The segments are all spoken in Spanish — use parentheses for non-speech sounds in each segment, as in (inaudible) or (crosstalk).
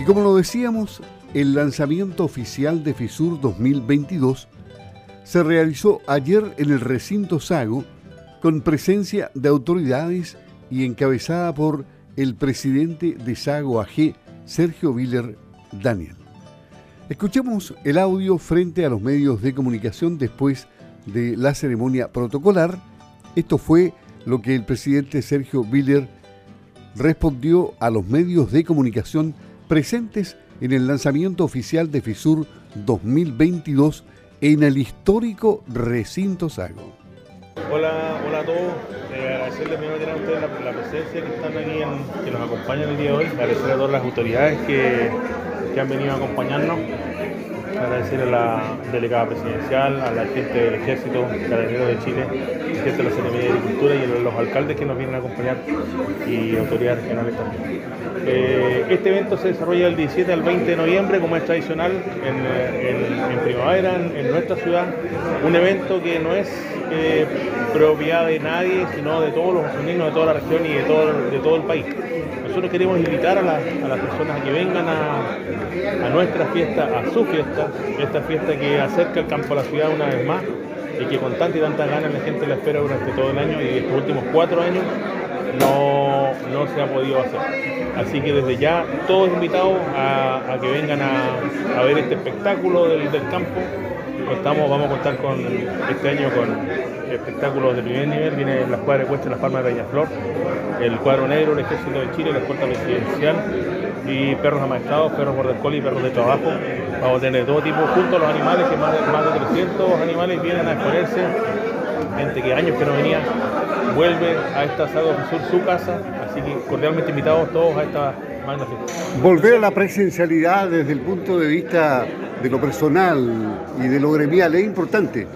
Y como lo decíamos, el lanzamiento oficial de FISUR 2022 se realizó ayer en el recinto Sago con presencia de autoridades y encabezada por el presidente de Sago AG, Sergio Viller Daniel. Escuchemos el audio frente a los medios de comunicación después de la ceremonia protocolar. Esto fue lo que el presidente Sergio Viller respondió a los medios de comunicación presentes en el lanzamiento oficial de FISUR 2022 en el histórico recinto Sago. Hola, hola a todos. Eh, agradecerles a ustedes la, presencia que están aquí, en, que nos acompañan el día de hoy. Agradecer a todas las autoridades que, que han venido a acompañarnos agradecer a la delegada presidencial, a la gente del Ejército, Carabineros de Chile, gente de la Secretaría de Agricultura y a los alcaldes que nos vienen a acompañar y autoridades regionales también. Eh, este evento se desarrolla del 17 al 20 de noviembre, como es tradicional, en, primavera, en, nuestra ciudad. Un evento que no es eh, propiedad de nadie, sino de todos los niños de toda la región y de todo, de todo el país. Nosotros queremos invitar a, las personas a que vengan a, nuestra fiesta, a su fiesta, esta fiesta que acerca el campo a la ciudad una vez más y que con tanta y tanta ganas la gente la espera durante todo el año y estos últimos cuatro años no, se ha podido hacer. Así que desde ya todos invitados a, que vengan a, ver este espectáculo del, campo. Estamos, vamos a contar con este año con espectáculos de primer nivel, viene la escuadra de las Palmas de Flor, el cuadro negro, el ejército de Chile, la escolta presidencial y perros amaestrados, perros border collie, perros de trabajo. Vamos a tener todo tipo, junto a los animales, que más de, más de 300 animales vienen a exponerse, gente que años que no venía, vuelve a esta Sago Sur, su casa, así que cordialmente invitados todos a esta magna fiesta. Volver a la presencialidad desde el punto de vista de lo personal y de lo gremial es importante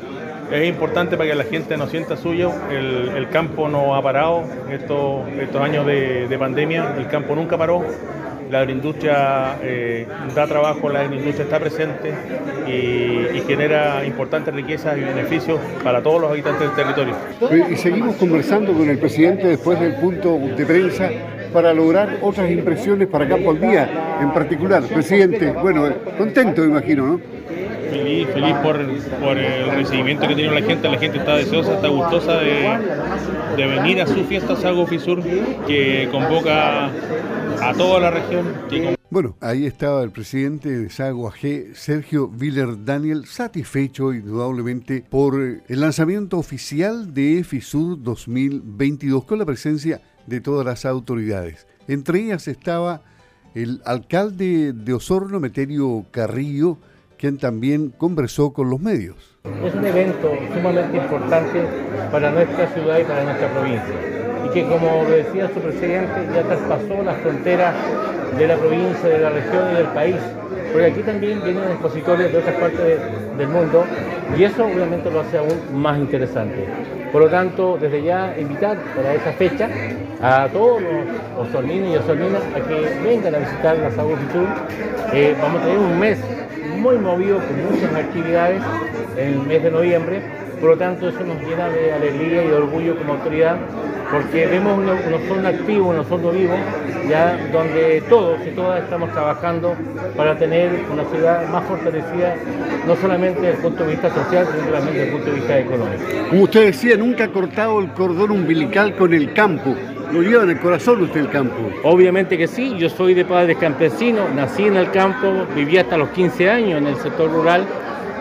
es importante para que la gente no sienta suyo. El, campo no ha parado estos, estos años de, pandemia, el campo nunca paró. La agroindustria eh, da trabajo, la agroindustria está presente y, genera importantes riquezas y beneficios para todos los habitantes del territorio. Y seguimos conversando con el presidente después del punto de prensa para lograr otras impresiones para Campo al Día en particular. Presidente, bueno, contento imagino, ¿no? feliz, feliz por, el recibimiento que tiene la gente. La gente está deseosa, está gustosa de, venir a su fiesta Sago Fisur, que convoca a toda la región. Bueno, ahí estaba el presidente de Sago AG, Sergio Viller Daniel, satisfecho indudablemente por el lanzamiento oficial de FISUR 2022 con la presencia de todas las autoridades. Entre ellas estaba el alcalde de Osorno, Meterio Carrillo, quien también conversó con los medios. Es un evento sumamente importante para nuestra ciudad y para nuestra provincia y que como decía su presidente ya traspasó las fronteras de la provincia, de la región y del país, porque aquí también vienen expositores de otras partes del mundo y eso obviamente lo hace aún más interesante. Por lo tanto, desde ya invitar para esa fecha a todos los osorninos y osorninas a que vengan a visitar la Saúl eh, vamos a tener un mes muy movido con muchas actividades en el mes de noviembre, por lo tanto eso nos llena de alegría y de orgullo como autoridad, porque vemos unos son activos, unos son vivos, ya donde todos y todas estamos trabajando para tener una ciudad más fortalecida, no solamente desde el punto de vista social, sino también desde el punto de vista económico. Como usted decía, nunca ha cortado el cordón umbilical con el campo. ¿Lo lleva en el corazón usted el campo? Obviamente que sí, yo soy de padres campesinos, nací en el campo, viví hasta los 15 años en el sector rural,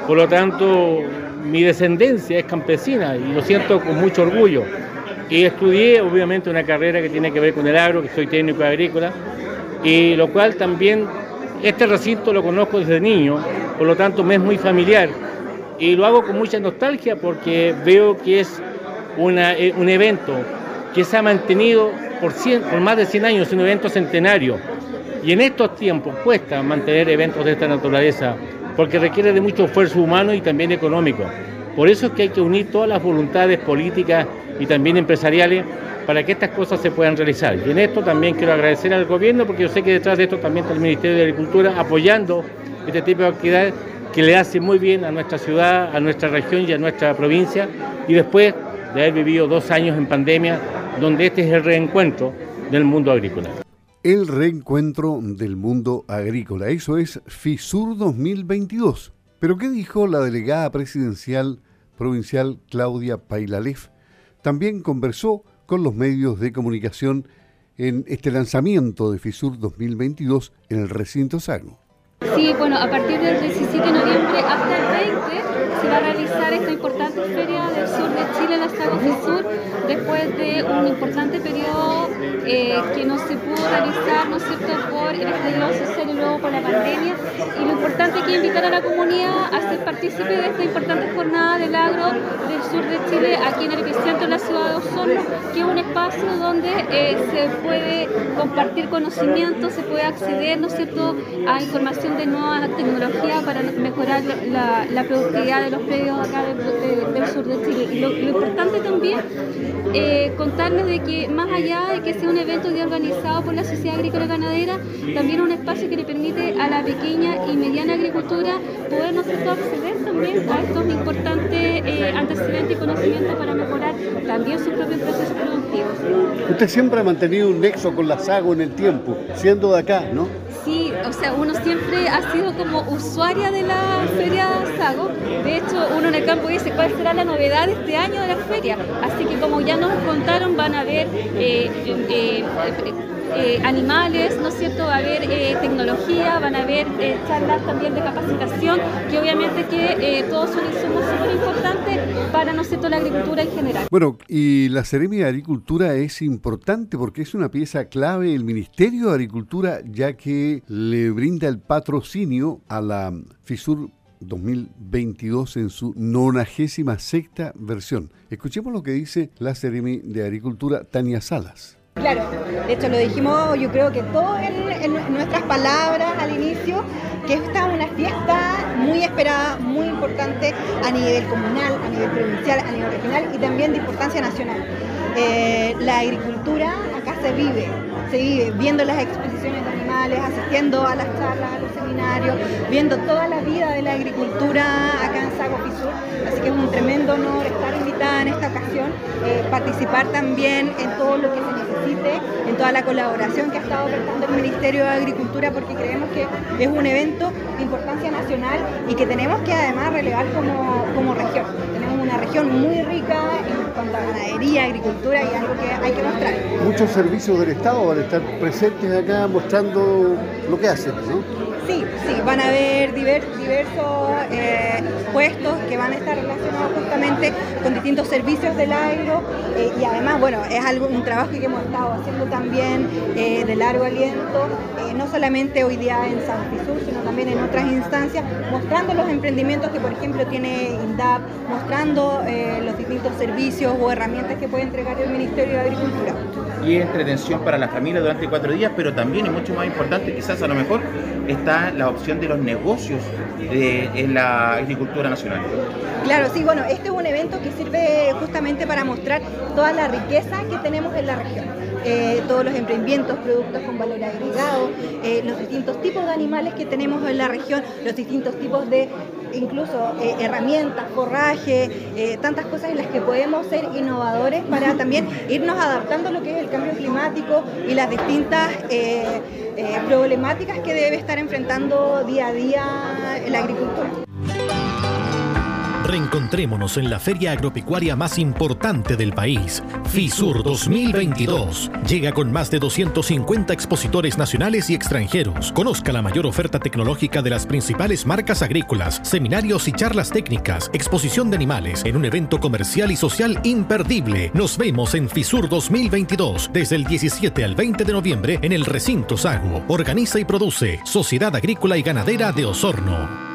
por lo tanto mi descendencia es campesina y lo siento con mucho orgullo. Y estudié obviamente una carrera que tiene que ver con el agro, que soy técnico agrícola, y lo cual también este recinto lo conozco desde niño, por lo tanto me es muy familiar. Y lo hago con mucha nostalgia porque veo que es eh, un evento que se ha mantenido por, por más de 100 años, un evento centenario. Y en estos tiempos cuesta mantener eventos de esta naturaleza, porque requiere de mucho esfuerzo humano y también económico. Por eso es que hay que unir todas las voluntades políticas y también empresariales para que estas cosas se puedan realizar. Y en esto también quiero agradecer al gobierno, porque yo sé que detrás de esto también está el Ministerio de Agricultura apoyando este tipo de actividades que le hace muy bien a nuestra ciudad, a nuestra región y a nuestra provincia. Y después de haber vivido dos años en pandemia, donde este es el reencuentro del mundo agrícola. El reencuentro del mundo agrícola. Eso es FISUR 2022. Pero ¿qué dijo la delegada presidencial provincial Claudia Pailalef? También conversó con los medios de comunicación en este lanzamiento de FISUR 2022 en el recinto Sagno. Sí, bueno, a partir del 17 de noviembre hasta el 20 se va a realizar esta importante feria del sur de Chile, la Sago Sur, después de un importante periodo eh, que no se pudo realizar, ¿no es cierto?, por el estallido social y luego por la pandemia. Y lo importante es que invitar a la comunidad a ser partícipe de esta importante jornada del agro del sur de Chile, aquí en el epicentro de la ciudad de Osorno, que es un espacio donde eh, se puede compartir conocimiento, se puede acceder, ¿no es cierto?, a información de nueva tecnología para mejorar la, productividad de los predios acá del, sur de Chile. Lo, importante también eh, contarles de que más allá de que sea un evento organizado por la Sociedad Agrícola Ganadera, también un espacio que le permite a la pequeña y mediana agricultura poder nosotros acceder también a estos importantes eh, antecedentes y conocimientos para mejorar también sus propios procesos productivos. Usted siempre ha mantenido un nexo con la SAGO en el tiempo, siendo de acá, ¿no? Sí, o sea, uno siempre ha sido como usuaria de la feria Sago. De hecho, uno en el campo dice cuál será la novedad de este año de la feria. Así que como ya nos contaron, van a ver eh, eh, eh, animales, ¿no es cierto? Va a haber tecnología, van a haber charlas también de capacitación, que obviamente que todos son insumos súper importantes para, ¿no cierto?, la agricultura en general. Bueno, y la Seremi de Agricultura es importante porque es una pieza clave del Ministerio de Agricultura, ya que le brinda el patrocinio a la FISUR 2022 en su 96 sexta versión. Escuchemos lo que dice la Seremi de Agricultura, Tania Salas. Claro, de hecho lo dijimos yo creo que todo en, nuestras palabras al inicio, que esta es una fiesta muy esperada, muy importante a nivel comunal, a nivel provincial, a nivel regional y también de importancia nacional. Eh, la agricultura acá se vive, se vive viendo las exposiciones de asistiendo a las charlas, a los seminarios, viendo toda la vida de la agricultura acá en Sago Pisur. Así que es un tremendo honor estar invitada en esta ocasión, eh, participar también en todo lo que se necesite, en toda la colaboración que ha estado prestando el Ministerio de Agricultura, porque creemos que es un evento de importancia nacional y que tenemos que además relevar como, como región. Una región muy rica en cuanto a ganadería, agricultura y algo que hay que mostrar. Muchos servicios del Estado van a estar presentes acá mostrando lo que hacen, ¿no? Sí, sí, van a haber diversos eh, puestos que van a estar relacionados justamente con distintos servicios del agro eh, y además, bueno, es algo, un trabajo que hemos estado haciendo también eh, de largo aliento, no solamente hoy día en San Pisur, sino también en otras instancias, mostrando los emprendimientos que, por ejemplo, tiene INDAP, mostrando los distintos servicios o herramientas que puede entregar el Ministerio de Agricultura. Y entretención para la familia durante cuatro días, pero también, y mucho más importante, quizás a lo mejor, está la opción de los negocios en la agricultura nacional. Claro, sí, bueno, este es un evento que sirve justamente para mostrar toda la riqueza que tenemos en la región. Eh, todos los emprendimientos, productos con valor agregado, eh, los distintos tipos de animales que tenemos en la región, los distintos tipos de incluso eh, herramientas, forraje, tantas cosas en las que podemos ser innovadores para (laughs) también irnos adaptando a lo que es el cambio climático y las distintas problemáticas que debe estar enfrentando día a día el agricultor. Reencontrémonos en la feria agropecuaria más importante del país, FISUR 2022. Llega con más de 250 expositores nacionales y extranjeros. Conozca la mayor oferta tecnológica de las principales marcas agrícolas, seminarios y charlas técnicas, exposición de animales en un evento comercial y social imperdible. Nos vemos en FISUR 2022 desde el 17 al 20 de noviembre en el recinto Sago. Organiza y produce Sociedad Agrícola y Ganadera de Osorno.